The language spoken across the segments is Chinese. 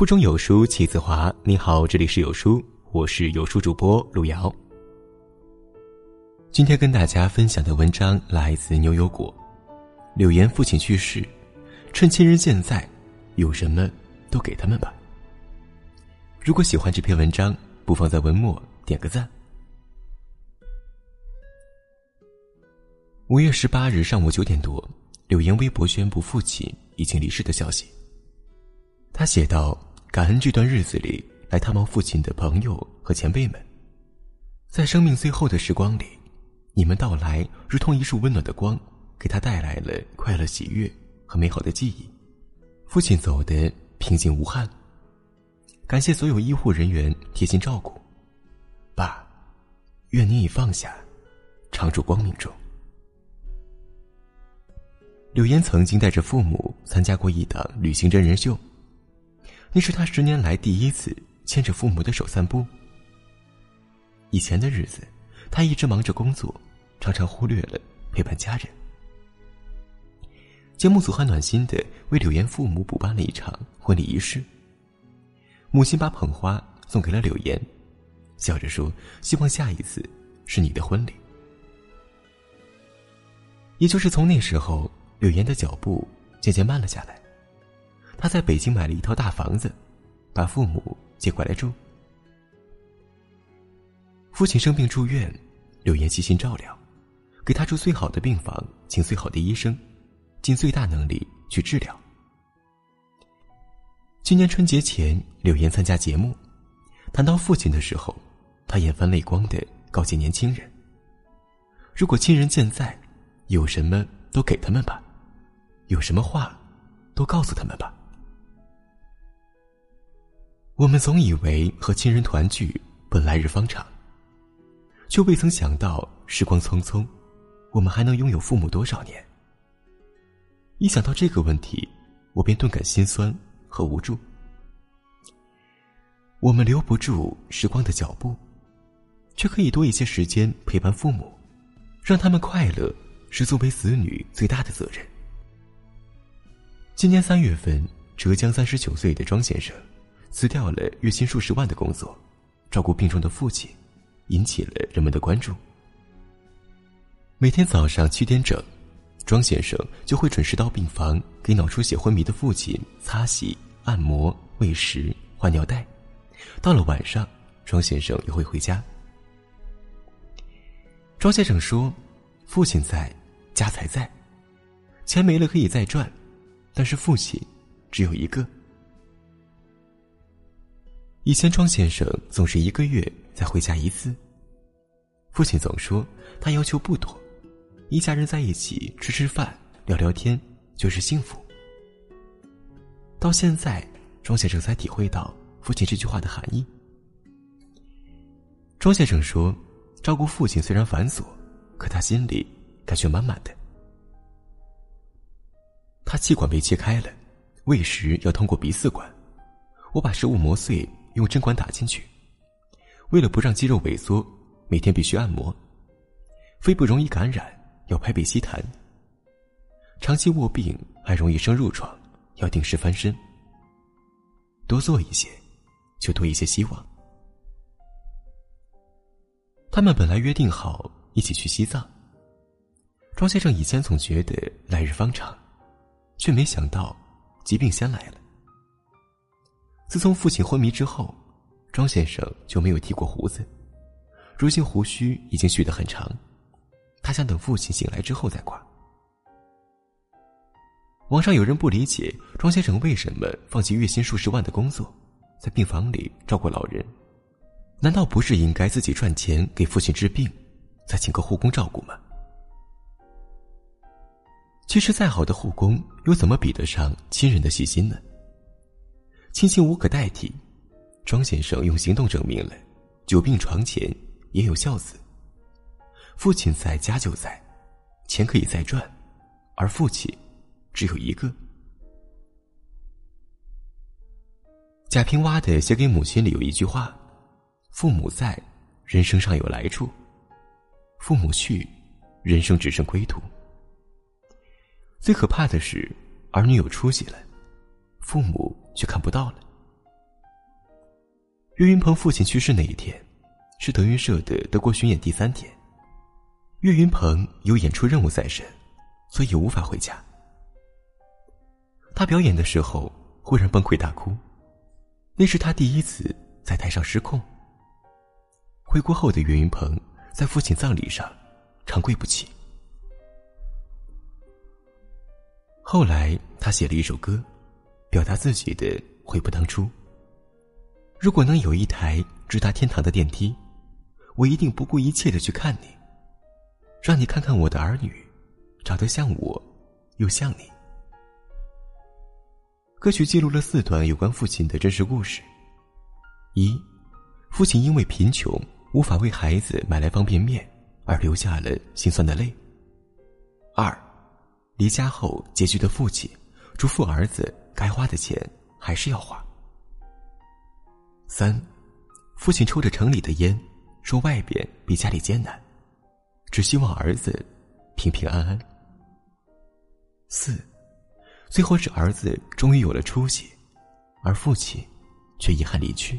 腹中有书气自华。你好，这里是有书，我是有书主播路遥。今天跟大家分享的文章来自牛油果。柳岩父亲去世，趁亲人健在，有什么都给他们吧。如果喜欢这篇文章，不妨在文末点个赞。五月十八日上午九点多，柳岩微博宣布父亲已经离世的消息。他写道：“感恩这段日子里来探望父亲的朋友和前辈们，在生命最后的时光里，你们到来如同一束温暖的光，给他带来了快乐、喜悦和美好的记忆。父亲走的平静无憾。感谢所有医护人员贴心照顾。爸，愿你已放下，常驻光明中。”柳岩曾经带着父母参加过一档旅行真人秀。那是他十年来第一次牵着父母的手散步。以前的日子，他一直忙着工作，常常忽略了陪伴家人。节目组还暖心的为柳岩父母补办了一场婚礼仪式。母亲把捧花送给了柳岩，笑着说：“希望下一次是你的婚礼。”也就是从那时候，柳岩的脚步渐渐慢了下来。他在北京买了一套大房子，把父母接过来住。父亲生病住院，柳岩悉心照料，给他住最好的病房，请最好的医生，尽最大能力去治疗。今年春节前，柳岩参加节目，谈到父亲的时候，他眼泛泪光的告诫年轻人：“如果亲人健在，有什么都给他们吧，有什么话，都告诉他们吧。”我们总以为和亲人团聚本来日方长，却未曾想到时光匆匆，我们还能拥有父母多少年？一想到这个问题，我便顿感心酸和无助。我们留不住时光的脚步，却可以多一些时间陪伴父母，让他们快乐，是作为子女最大的责任。今年三月份，浙江三十九岁的庄先生。辞掉了月薪数十万的工作，照顾病重的父亲，引起了人们的关注。每天早上七点整，庄先生就会准时到病房给脑出血昏迷的父亲擦洗、按摩、喂食、换尿袋。到了晚上，庄先生又会回家。庄先生说：“父亲在，家才在。钱没了可以再赚，但是父亲只有一个。”以前庄先生总是一个月才回家一次。父亲总说他要求不多，一家人在一起吃吃饭、聊聊天就是幸福。到现在，庄先生才体会到父亲这句话的含义。庄先生说，照顾父亲虽然繁琐，可他心里感觉满满的。他气管被切开了，喂食要通过鼻饲管，我把食物磨碎。用针管打进去，为了不让肌肉萎缩，每天必须按摩。肺部容易感染，要拍背吸痰。长期卧病还容易生褥疮，要定时翻身。多做一些，就多一些希望。他们本来约定好一起去西藏。庄先生以前总觉得来日方长，却没想到疾病先来了。自从父亲昏迷之后，庄先生就没有剃过胡子，如今胡须已经蓄得很长。他想等父亲醒来之后再刮。网上有人不理解庄先生为什么放弃月薪数十万的工作，在病房里照顾老人，难道不是应该自己赚钱给父亲治病，再请个护工照顾吗？其实，再好的护工又怎么比得上亲人的细心呢？亲情无可代替，庄先生用行动证明了，久病床前也有孝子。父亲在家就在，钱可以再赚，而父亲只有一个。贾平凹的写给母亲里有一句话：“父母在，人生尚有来处；父母去，人生只剩归途。”最可怕的是，儿女有出息了。父母却看不到了，岳云鹏父亲去世那一天，是德云社的德国巡演第三天。岳云鹏有演出任务在身，所以无法回家。他表演的时候忽然崩溃大哭，那是他第一次在台上失控。回国后的岳云鹏在父亲葬礼上长跪不起。后来他写了一首歌，表达自己的悔不当初。如果能有一台直达天堂的电梯，我一定不顾一切的去看你，让你看看我的儿女，长得像我，又像你。歌曲记录了四段有关父亲的真实故事：一，父亲因为贫穷无法为孩子买来方便面而流下了心酸的泪；二，离家后拮据的父亲嘱咐儿子该花的钱还是要花。三，父亲抽着城里的烟，说外边比家里艰难，只希望儿子平平安安。四，最后是儿子终于有了出息，而父亲却遗憾离去。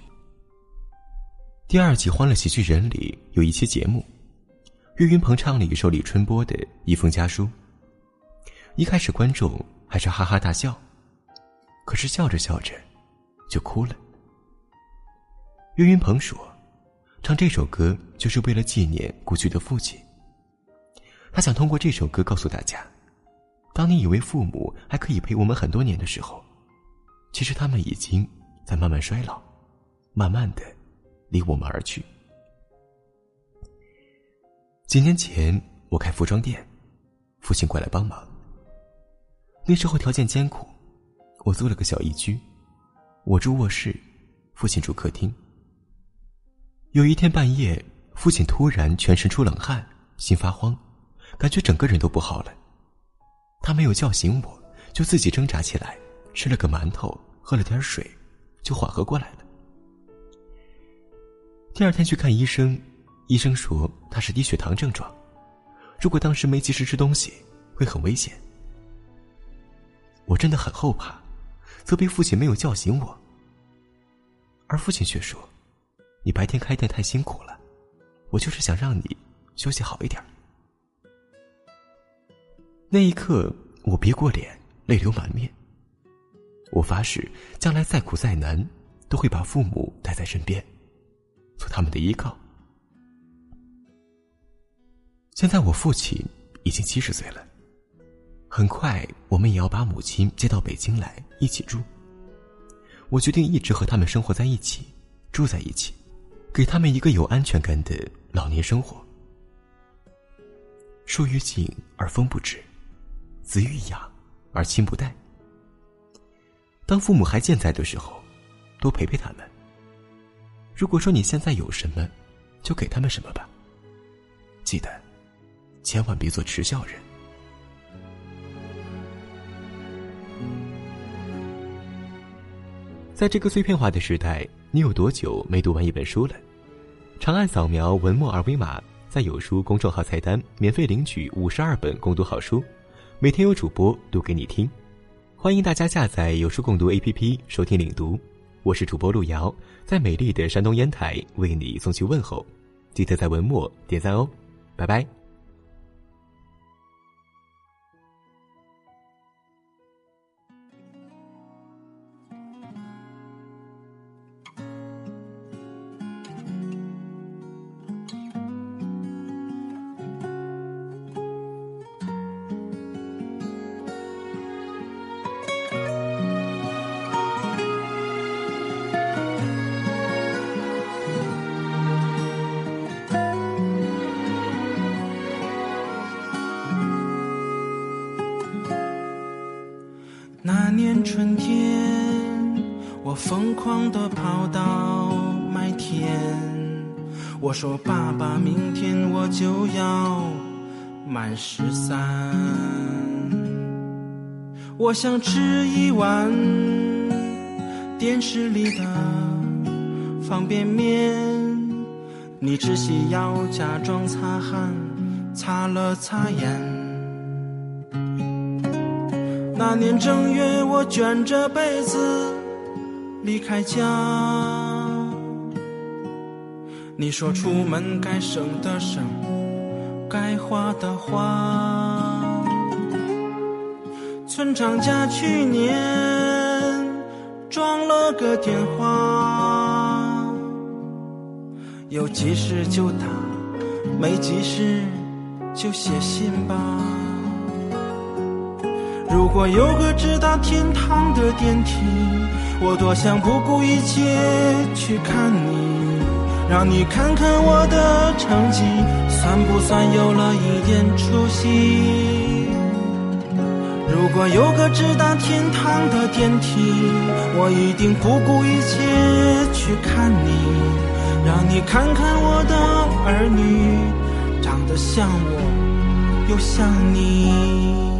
第二季《欢乐喜剧人》里有一期节目，岳云鹏唱了一首李春波的《一封家书》，一开始观众还是哈哈大笑，可是笑着笑着就哭了。岳云鹏说：“唱这首歌就是为了纪念故去的父亲。他想通过这首歌告诉大家，当你以为父母还可以陪我们很多年的时候，其实他们已经在慢慢衰老，慢慢的离我们而去。”几年前，我开服装店，父亲过来帮忙。那时候条件艰苦，我租了个小一居，我住卧室，父亲住客厅。有一天半夜，父亲突然全身出冷汗，心发慌，感觉整个人都不好了。他没有叫醒我，就自己挣扎起来，吃了个馒头，喝了点水，就缓和过来了。第二天去看医生，医生说他是低血糖症状，如果当时没及时吃东西，会很危险。我真的很后怕，责备父亲没有叫醒我，而父亲却说。你白天开店太辛苦了，我就是想让你休息好一点。那一刻，我别过脸，泪流满面。我发誓，将来再苦再难，都会把父母带在身边，做他们的依靠。现在我父亲已经七十岁了，很快我们也要把母亲接到北京来一起住。我决定一直和他们生活在一起，住在一起。给他们一个有安全感的老年生活。树欲静而风不止，子欲养而亲不待。当父母还健在的时候，多陪陪他们。如果说你现在有什么，就给他们什么吧。记得，千万别做耻笑人。在这个碎片化的时代。你有多久没读完一本书了？长按扫描文末二维码，在有书公众号菜单免费领取五十二本共读好书，每天有主播读给你听。欢迎大家下载有书共读 APP 收听领读。我是主播路遥，在美丽的山东烟台为你送去问候。记得在文末点赞哦，拜拜。春天，我疯狂地跑到麦田。我说：“爸爸，明天我就要满十三。我想吃一碗电视里的方便面。你只需要假装擦汗，擦了擦眼。”那年正月，我卷着被子离开家，你说出门该省的省，该花的花。村长家去年装了个电话，有急事就打，没急事就写信吧。如果有个直达天堂的电梯，我多想不顾一切去看你。让你看看我的成绩，算不算有了一点出息？如果有个直达天堂的电梯，我一定不顾一切去看你。让你看看我的儿女，长得像我，又像你。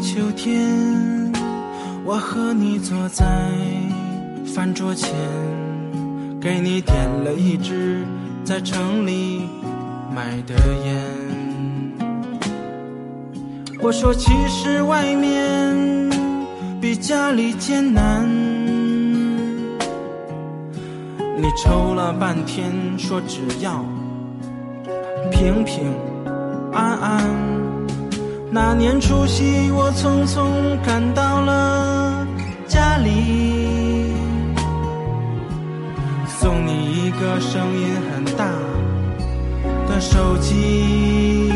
秋天，我和你坐在饭桌前，给你点了一支在城里买的烟。我说其实外面比家里艰难。你抽了半天，说只要平平安安。那年除夕，我匆匆赶到了家里。送你一个声音很大的手机，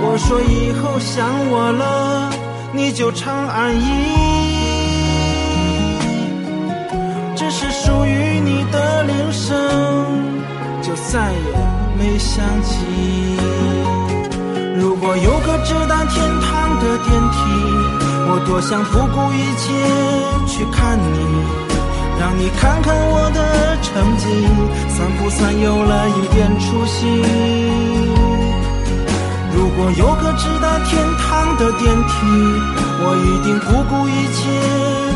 我说以后想我了，你就长按一，这是属于你的铃声，就再也没响起。直达天堂的电梯，我多想不顾一切去看你。让你看看我的成绩，算不算有了一点出息？如果有个直达天堂的电梯，我一定不顾一切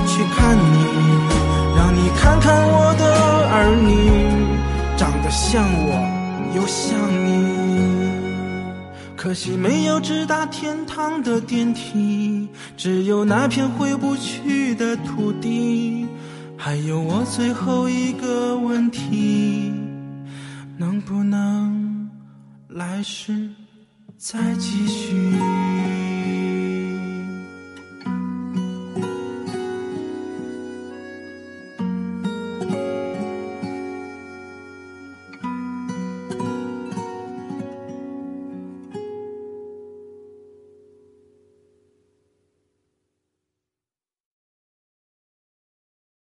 去看你。让你看看我的儿女，长得像我又像你。可惜没有直达天堂的电梯，只有那片回不去的土地。还有我最后一个问题，能不能来世再继续？